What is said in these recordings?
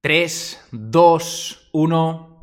3, 2, 1.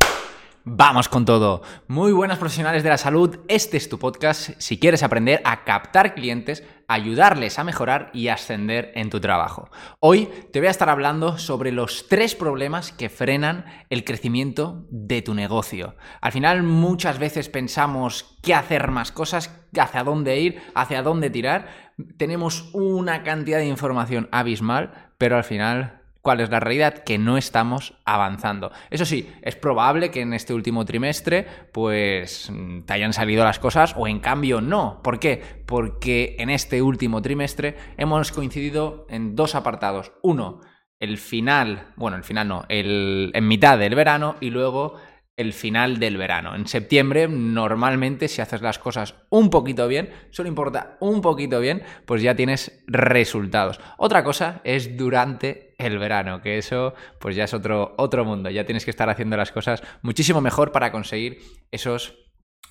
Vamos con todo. Muy buenas profesionales de la salud, este es tu podcast si quieres aprender a captar clientes, ayudarles a mejorar y ascender en tu trabajo. Hoy te voy a estar hablando sobre los tres problemas que frenan el crecimiento de tu negocio. Al final muchas veces pensamos qué hacer más cosas, hacia dónde ir, hacia dónde tirar. Tenemos una cantidad de información abismal, pero al final ¿Cuál es la realidad? Que no estamos avanzando. Eso sí, es probable que en este último trimestre pues te hayan salido las cosas o en cambio no. ¿Por qué? Porque en este último trimestre hemos coincidido en dos apartados. Uno, el final, bueno, el final no, el, en mitad del verano y luego el final del verano. En septiembre, normalmente, si haces las cosas un poquito bien, solo importa un poquito bien, pues ya tienes resultados. Otra cosa es durante el verano, que eso pues ya es otro, otro mundo. Ya tienes que estar haciendo las cosas muchísimo mejor para conseguir esos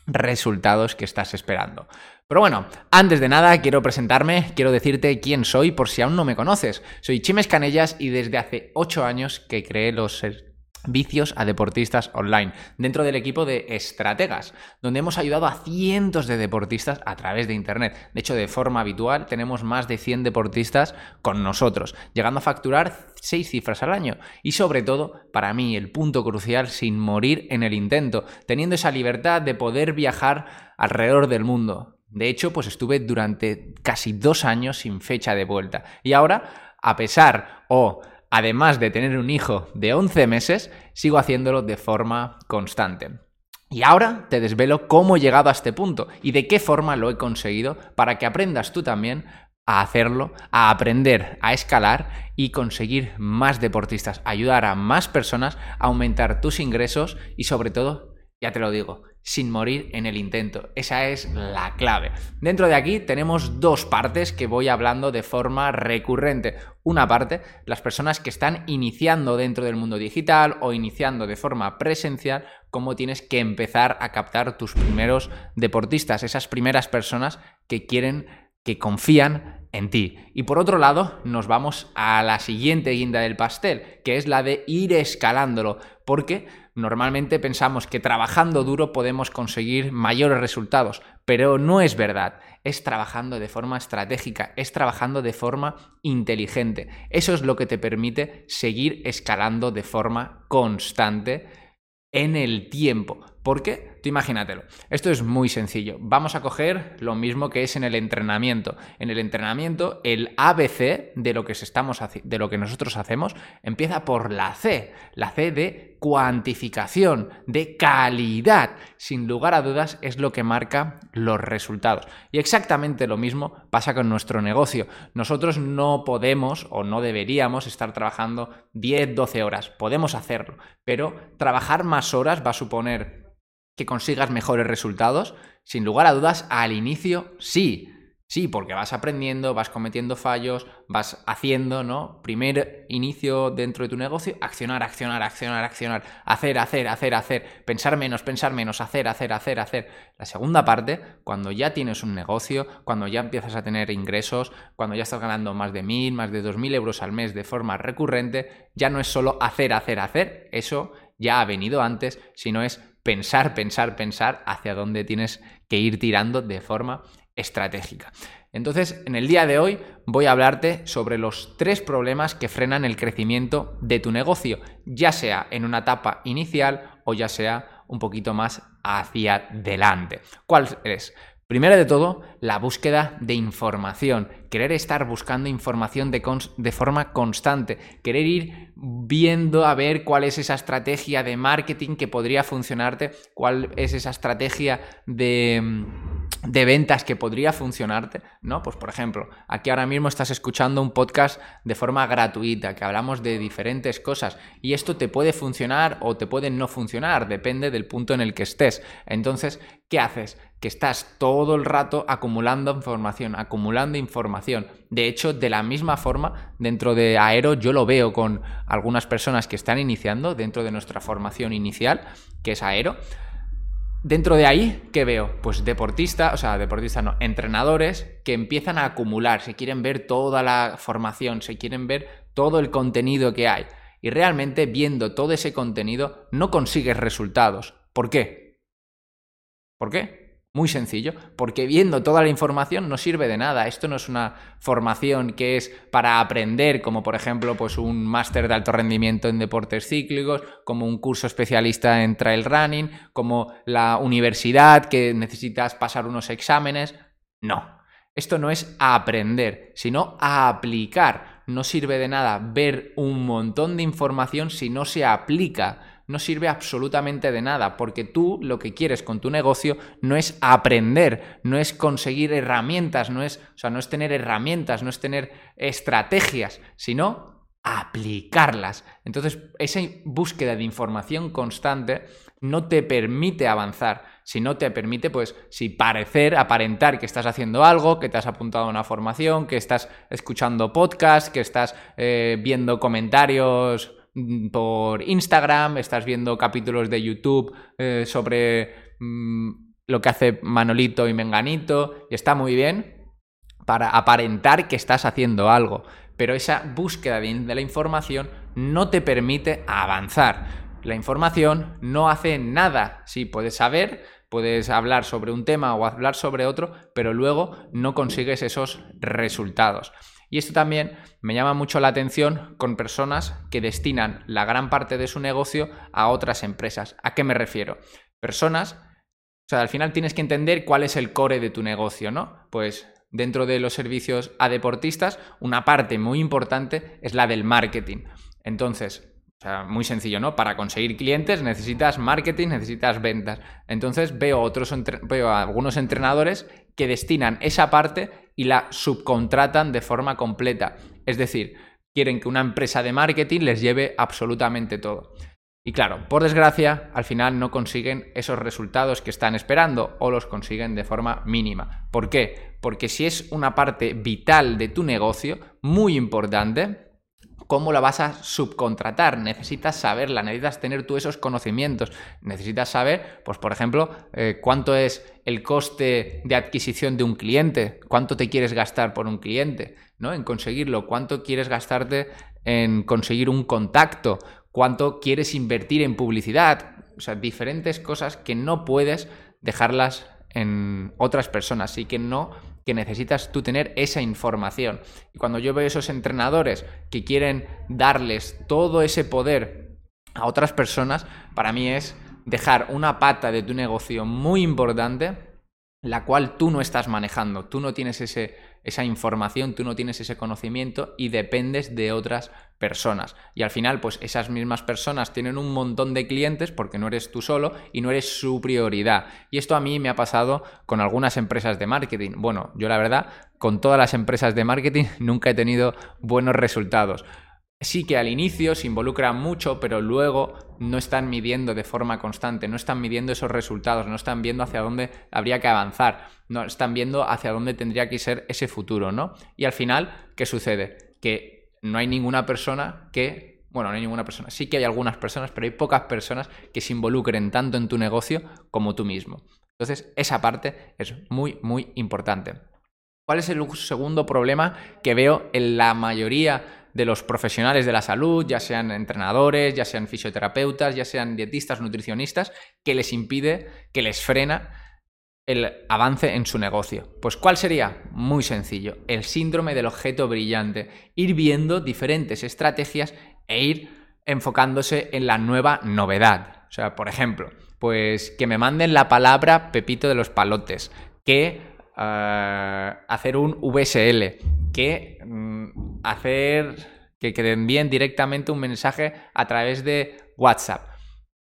resultados que estás esperando. Pero bueno, antes de nada quiero presentarme, quiero decirte quién soy por si aún no me conoces. Soy Chimes Canellas y desde hace 8 años que creé los vicios a deportistas online, dentro del equipo de estrategas, donde hemos ayudado a cientos de deportistas a través de Internet. De hecho, de forma habitual tenemos más de 100 deportistas con nosotros, llegando a facturar 6 cifras al año. Y sobre todo, para mí, el punto crucial, sin morir en el intento, teniendo esa libertad de poder viajar alrededor del mundo. De hecho, pues estuve durante casi dos años sin fecha de vuelta. Y ahora, a pesar o además de tener un hijo de 11 meses, sigo haciéndolo de forma constante. Y ahora te desvelo cómo he llegado a este punto y de qué forma lo he conseguido para que aprendas tú también a hacerlo, a aprender a escalar y conseguir más deportistas, ayudar a más personas a aumentar tus ingresos y sobre todo, ya te lo digo, sin morir en el intento. Esa es la clave. Dentro de aquí tenemos dos partes que voy hablando de forma recurrente. Una parte, las personas que están iniciando dentro del mundo digital o iniciando de forma presencial, cómo tienes que empezar a captar tus primeros deportistas, esas primeras personas que quieren, que confían en ti. Y por otro lado, nos vamos a la siguiente guinda del pastel, que es la de ir escalándolo, porque Normalmente pensamos que trabajando duro podemos conseguir mayores resultados, pero no es verdad. Es trabajando de forma estratégica, es trabajando de forma inteligente. Eso es lo que te permite seguir escalando de forma constante en el tiempo. ¿Por qué? Tú imagínatelo. Esto es muy sencillo. Vamos a coger lo mismo que es en el entrenamiento. En el entrenamiento, el ABC de lo que, estamos, de lo que nosotros hacemos empieza por la C. La C de cuantificación, de calidad. Sin lugar a dudas es lo que marca los resultados. Y exactamente lo mismo pasa con nuestro negocio. Nosotros no podemos o no deberíamos estar trabajando 10, 12 horas. Podemos hacerlo, pero trabajar más horas va a suponer que consigas mejores resultados? Sin lugar a dudas, al inicio sí. Sí, porque vas aprendiendo, vas cometiendo fallos, vas haciendo, ¿no? Primer inicio dentro de tu negocio, accionar, accionar, accionar, accionar, hacer, hacer, hacer, hacer, pensar menos, pensar menos, hacer, hacer, hacer, hacer. La segunda parte, cuando ya tienes un negocio, cuando ya empiezas a tener ingresos, cuando ya estás ganando más de mil, más de dos mil euros al mes de forma recurrente, ya no es solo hacer, hacer, hacer, eso ya ha venido antes, sino es pensar, pensar, pensar hacia dónde tienes que ir tirando de forma estratégica. Entonces, en el día de hoy voy a hablarte sobre los tres problemas que frenan el crecimiento de tu negocio, ya sea en una etapa inicial o ya sea un poquito más hacia adelante. ¿Cuál es? Primero de todo, la búsqueda de información, querer estar buscando información de, forma constante, querer ir viendo a ver cuál es esa estrategia de marketing que podría funcionarte, cuál es esa estrategia de de ventas que podría funcionarte, ¿no? Pues por ejemplo, aquí ahora mismo estás escuchando un podcast de forma gratuita, que hablamos de diferentes cosas y esto te puede funcionar o te puede no funcionar, depende del punto en el que estés. Entonces, ¿qué haces? Que estás todo el rato acumulando información, acumulando información. De hecho, de la misma forma, dentro de Aero yo lo veo con algunas personas que están iniciando dentro de nuestra formación inicial, que es Aero Dentro de ahí, ¿qué veo? Pues deportistas, o sea, deportistas no, entrenadores que empiezan a acumular, se quieren ver toda la formación, se quieren ver todo el contenido que hay. Y realmente viendo todo ese contenido no consigues resultados. ¿Por qué? ¿Por qué? Muy sencillo, porque viendo toda la información no sirve de nada. Esto no es una formación que es para aprender, como por ejemplo pues un máster de alto rendimiento en deportes cíclicos, como un curso especialista en trail running, como la universidad que necesitas pasar unos exámenes. No, esto no es a aprender, sino a aplicar. No sirve de nada ver un montón de información si no se aplica no sirve absolutamente de nada, porque tú lo que quieres con tu negocio no es aprender, no es conseguir herramientas, no es, o sea, no es tener herramientas, no es tener estrategias, sino aplicarlas. Entonces, esa búsqueda de información constante no te permite avanzar, si no te permite, pues, si parecer, aparentar que estás haciendo algo, que te has apuntado a una formación, que estás escuchando podcast, que estás eh, viendo comentarios por Instagram, estás viendo capítulos de YouTube eh, sobre mm, lo que hace Manolito y Menganito, y está muy bien para aparentar que estás haciendo algo, pero esa búsqueda de, de la información no te permite avanzar. La información no hace nada. Sí, puedes saber, puedes hablar sobre un tema o hablar sobre otro, pero luego no consigues esos resultados. Y esto también me llama mucho la atención con personas que destinan la gran parte de su negocio a otras empresas. ¿A qué me refiero? Personas, o sea, al final tienes que entender cuál es el core de tu negocio, ¿no? Pues dentro de los servicios a deportistas, una parte muy importante es la del marketing. Entonces, o sea, muy sencillo, ¿no? Para conseguir clientes necesitas marketing, necesitas ventas. Entonces veo otros veo a algunos entrenadores que destinan esa parte y la subcontratan de forma completa. Es decir, quieren que una empresa de marketing les lleve absolutamente todo. Y claro, por desgracia, al final no consiguen esos resultados que están esperando o los consiguen de forma mínima. ¿Por qué? Porque si es una parte vital de tu negocio, muy importante, ¿Cómo la vas a subcontratar? Necesitas saberla, necesitas tener tú esos conocimientos, necesitas saber, pues por ejemplo, eh, cuánto es el coste de adquisición de un cliente, cuánto te quieres gastar por un cliente, ¿no? En conseguirlo, cuánto quieres gastarte en conseguir un contacto, cuánto quieres invertir en publicidad, o sea, diferentes cosas que no puedes dejarlas en otras personas y que no que necesitas tú tener esa información. Y cuando yo veo esos entrenadores que quieren darles todo ese poder a otras personas, para mí es dejar una pata de tu negocio muy importante la cual tú no estás manejando, tú no tienes ese, esa información, tú no tienes ese conocimiento y dependes de otras personas. Y al final, pues esas mismas personas tienen un montón de clientes porque no eres tú solo y no eres su prioridad. Y esto a mí me ha pasado con algunas empresas de marketing. Bueno, yo la verdad, con todas las empresas de marketing nunca he tenido buenos resultados sí que al inicio se involucran mucho, pero luego no están midiendo de forma constante, no están midiendo esos resultados, no están viendo hacia dónde habría que avanzar, no están viendo hacia dónde tendría que ser ese futuro, ¿no? Y al final, ¿qué sucede? Que no hay ninguna persona que, bueno, no hay ninguna persona, sí que hay algunas personas, pero hay pocas personas que se involucren tanto en tu negocio como tú mismo. Entonces, esa parte es muy, muy importante. ¿Cuál es el segundo problema que veo en la mayoría de los profesionales de la salud, ya sean entrenadores, ya sean fisioterapeutas, ya sean dietistas, nutricionistas, que les impide, que les frena el avance en su negocio. Pues ¿cuál sería? Muy sencillo, el síndrome del objeto brillante, ir viendo diferentes estrategias e ir enfocándose en la nueva novedad. O sea, por ejemplo, pues que me manden la palabra Pepito de los Palotes, que eh, hacer un VSL, que mm, hacer que, que envíen directamente un mensaje a través de WhatsApp.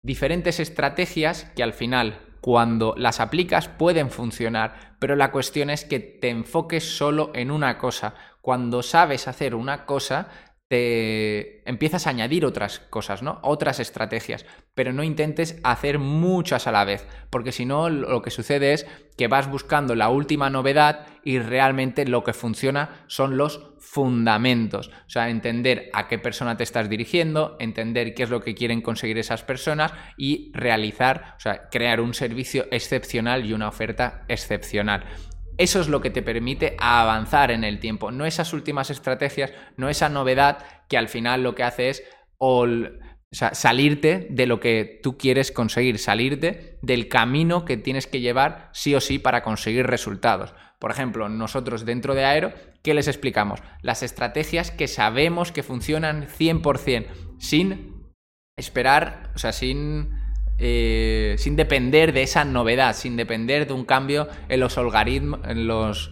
Diferentes estrategias que al final cuando las aplicas pueden funcionar, pero la cuestión es que te enfoques solo en una cosa. Cuando sabes hacer una cosa, te empiezas a añadir otras cosas, ¿no? Otras estrategias, pero no intentes hacer muchas a la vez, porque si no lo que sucede es que vas buscando la última novedad y realmente lo que funciona son los fundamentos, o sea, entender a qué persona te estás dirigiendo, entender qué es lo que quieren conseguir esas personas y realizar, o sea, crear un servicio excepcional y una oferta excepcional. Eso es lo que te permite avanzar en el tiempo, no esas últimas estrategias, no esa novedad que al final lo que hace es salirte de lo que tú quieres conseguir, salirte del camino que tienes que llevar sí o sí para conseguir resultados. Por ejemplo, nosotros dentro de Aero, ¿qué les explicamos? Las estrategias que sabemos que funcionan 100%, sin esperar, o sea, sin eh, sin depender de esa novedad, sin depender de un cambio en los, en los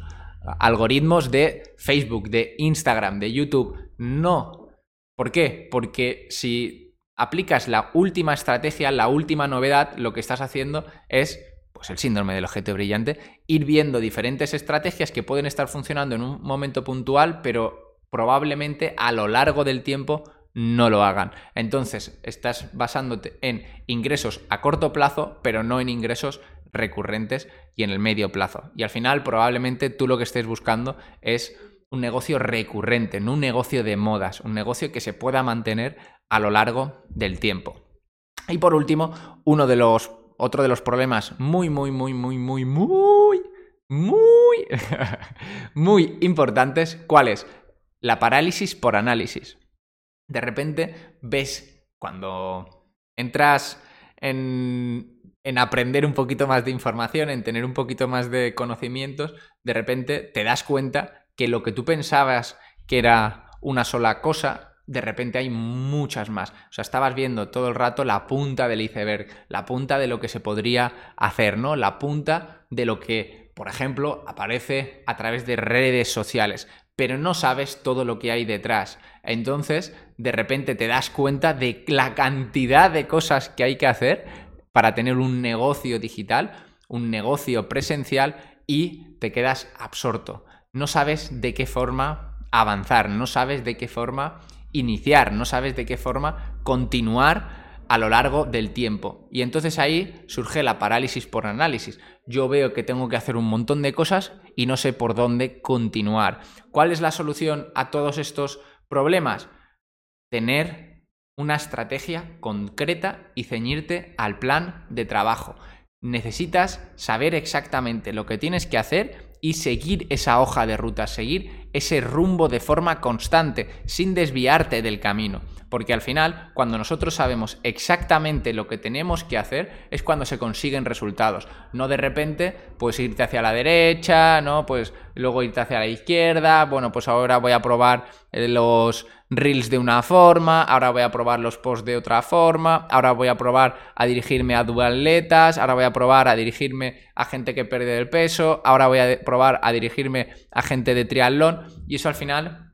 algoritmos de Facebook, de Instagram, de YouTube. No. ¿Por qué? Porque si aplicas la última estrategia, la última novedad, lo que estás haciendo es pues el síndrome del objeto brillante, ir viendo diferentes estrategias que pueden estar funcionando en un momento puntual, pero probablemente a lo largo del tiempo no lo hagan. Entonces, estás basándote en ingresos a corto plazo, pero no en ingresos recurrentes y en el medio plazo. Y al final, probablemente tú lo que estés buscando es un negocio recurrente, no un negocio de modas, un negocio que se pueda mantener a lo largo del tiempo. Y por último, uno de los otro de los problemas muy muy muy muy muy muy muy muy importantes, ¿cuál es? La parálisis por análisis de repente ves cuando entras en, en, aprender un poquito más de información, en tener un poquito más de conocimientos, de repente te das cuenta que lo que tú pensabas que era una sola cosa, de repente hay muchas más. O sea, estabas viendo todo el rato la punta del iceberg, la punta de lo que se podría hacer, ¿no? La punta de lo que, por ejemplo, aparece a través de redes sociales pero no sabes todo lo que hay detrás. Entonces, de repente te das cuenta de la cantidad de cosas que hay que hacer para tener un negocio digital, un negocio presencial y te quedas absorto. No sabes de qué forma avanzar, no sabes de qué forma iniciar, no sabes de qué forma continuar a lo largo del tiempo. Y entonces ahí surge la parálisis por análisis. Yo veo que tengo que hacer un montón de cosas y no sé por dónde continuar. ¿Cuál es la solución a todos estos problemas? Tener una estrategia concreta y ceñirte al plan de trabajo. Necesitas saber exactamente lo que tienes que hacer y seguir esa hoja de ruta, seguir ese rumbo de forma constante, sin desviarte del camino. Porque al final, cuando nosotros sabemos exactamente lo que tenemos que hacer, es cuando se consiguen resultados. No de repente, pues irte hacia la derecha, ¿no? Pues luego irte hacia la izquierda. Bueno, pues ahora voy a probar eh, los reels de una forma, ahora voy a probar los posts de otra forma, ahora voy a probar a dirigirme a dualetas, ahora voy a probar a dirigirme a gente que pierde el peso, ahora voy a probar a dirigirme a gente de triatlón y eso al final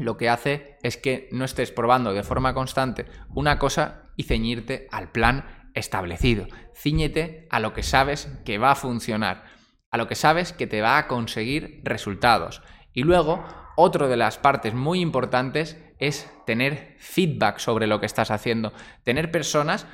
lo que hace es que no estés probando de forma constante una cosa y ceñirte al plan establecido. Cíñete a lo que sabes que va a funcionar, a lo que sabes que te va a conseguir resultados. Y luego, otra de las partes muy importantes es tener feedback sobre lo que estás haciendo, tener personas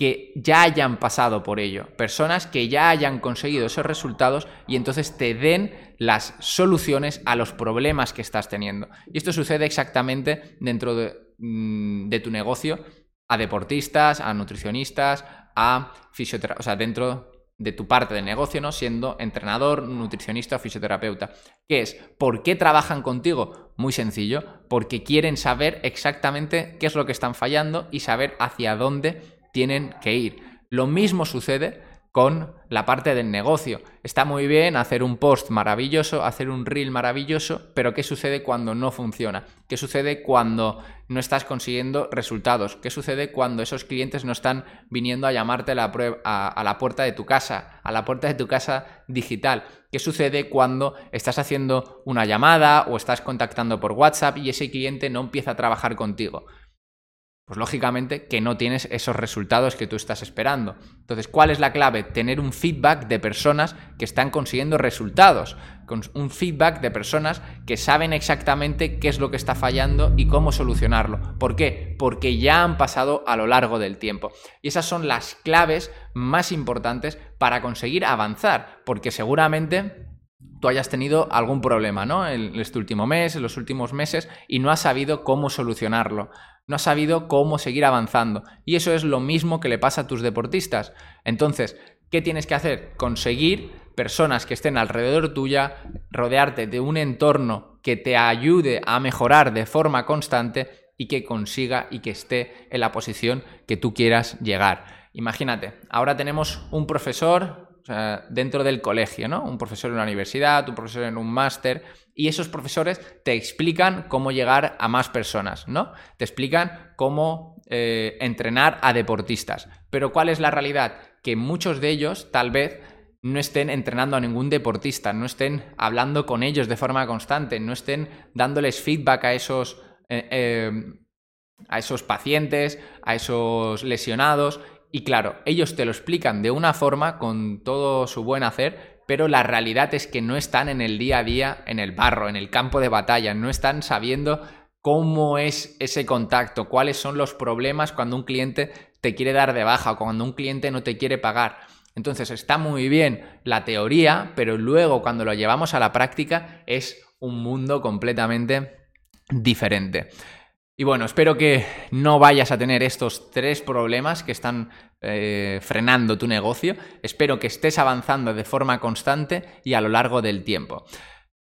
que ya hayan pasado por ello, personas que ya hayan conseguido esos resultados y entonces te den las soluciones a los problemas que estás teniendo. Y esto sucede exactamente dentro de, mm, tu negocio a deportistas, a nutricionistas, a fisioterapeutas, o sea, dentro de tu parte del negocio, ¿no? Siendo entrenador, nutricionista o fisioterapeuta. ¿Qué es? ¿Por qué trabajan contigo? Muy sencillo, porque quieren saber exactamente qué es lo que están fallando y saber hacia dónde tienen que ir. Lo mismo sucede con la parte del negocio. Está muy bien hacer un post maravilloso, hacer un reel maravilloso, pero ¿qué sucede cuando no funciona? ¿Qué sucede cuando no estás consiguiendo resultados? ¿Qué sucede cuando esos clientes no están viniendo a llamarte a la, a la puerta de tu casa, a la puerta de tu casa digital? ¿Qué sucede cuando estás haciendo una llamada o estás contactando por WhatsApp y ese cliente no empieza a trabajar contigo? Pues lógicamente que no tienes esos resultados que tú estás esperando. Entonces, ¿cuál es la clave? Tener un feedback de personas que están consiguiendo resultados, con un feedback de personas que saben exactamente qué es lo que está fallando y cómo solucionarlo. ¿Por qué? Porque ya han pasado a lo largo del tiempo. Y esas son las claves más importantes para conseguir avanzar, porque seguramente tú hayas tenido algún problema, ¿no? En este último mes, en los últimos meses, y no has sabido cómo solucionarlo no has sabido cómo seguir avanzando. Y eso es lo mismo que le pasa a tus deportistas. Entonces, ¿qué tienes que hacer? Conseguir personas que estén alrededor tuya, rodearte de un entorno que te ayude a mejorar de forma constante y que consiga y que esté en la posición que tú quieras llegar. Imagínate, ahora tenemos un profesor dentro del colegio, ¿no? Un profesor en una universidad, un profesor en un máster, y esos profesores te explican cómo llegar a más personas, ¿no? Te explican cómo eh, entrenar a deportistas. Pero ¿cuál es la realidad? Que muchos de ellos tal vez no estén entrenando a ningún deportista, no estén hablando con ellos de forma constante, no estén dándoles feedback a esos, eh, eh, a esos pacientes, a esos lesionados, y claro, ellos te lo explican de una forma con todo su buen hacer, pero la realidad es que no están en el día a día, en el barro, en el campo de batalla, no están sabiendo cómo es ese contacto, cuáles son los problemas cuando un cliente te quiere dar de baja o cuando un cliente no te quiere pagar. Entonces está muy bien la teoría, pero luego cuando lo llevamos a la práctica es un mundo completamente diferente. Y bueno, espero que no vayas a tener estos tres problemas que están eh, frenando tu negocio. Espero que estés avanzando de forma constante y a lo largo del tiempo.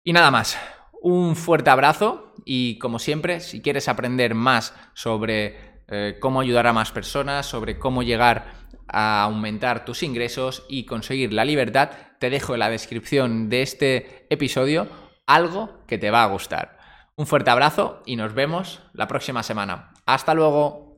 Y nada más, un fuerte abrazo y como siempre, si quieres aprender más sobre eh, cómo ayudar a más personas, sobre cómo llegar a aumentar tus ingresos y conseguir la libertad, te dejo en la descripción de este episodio algo que te va a gustar. Un fuerte abrazo y nos vemos la próxima semana. Hasta luego.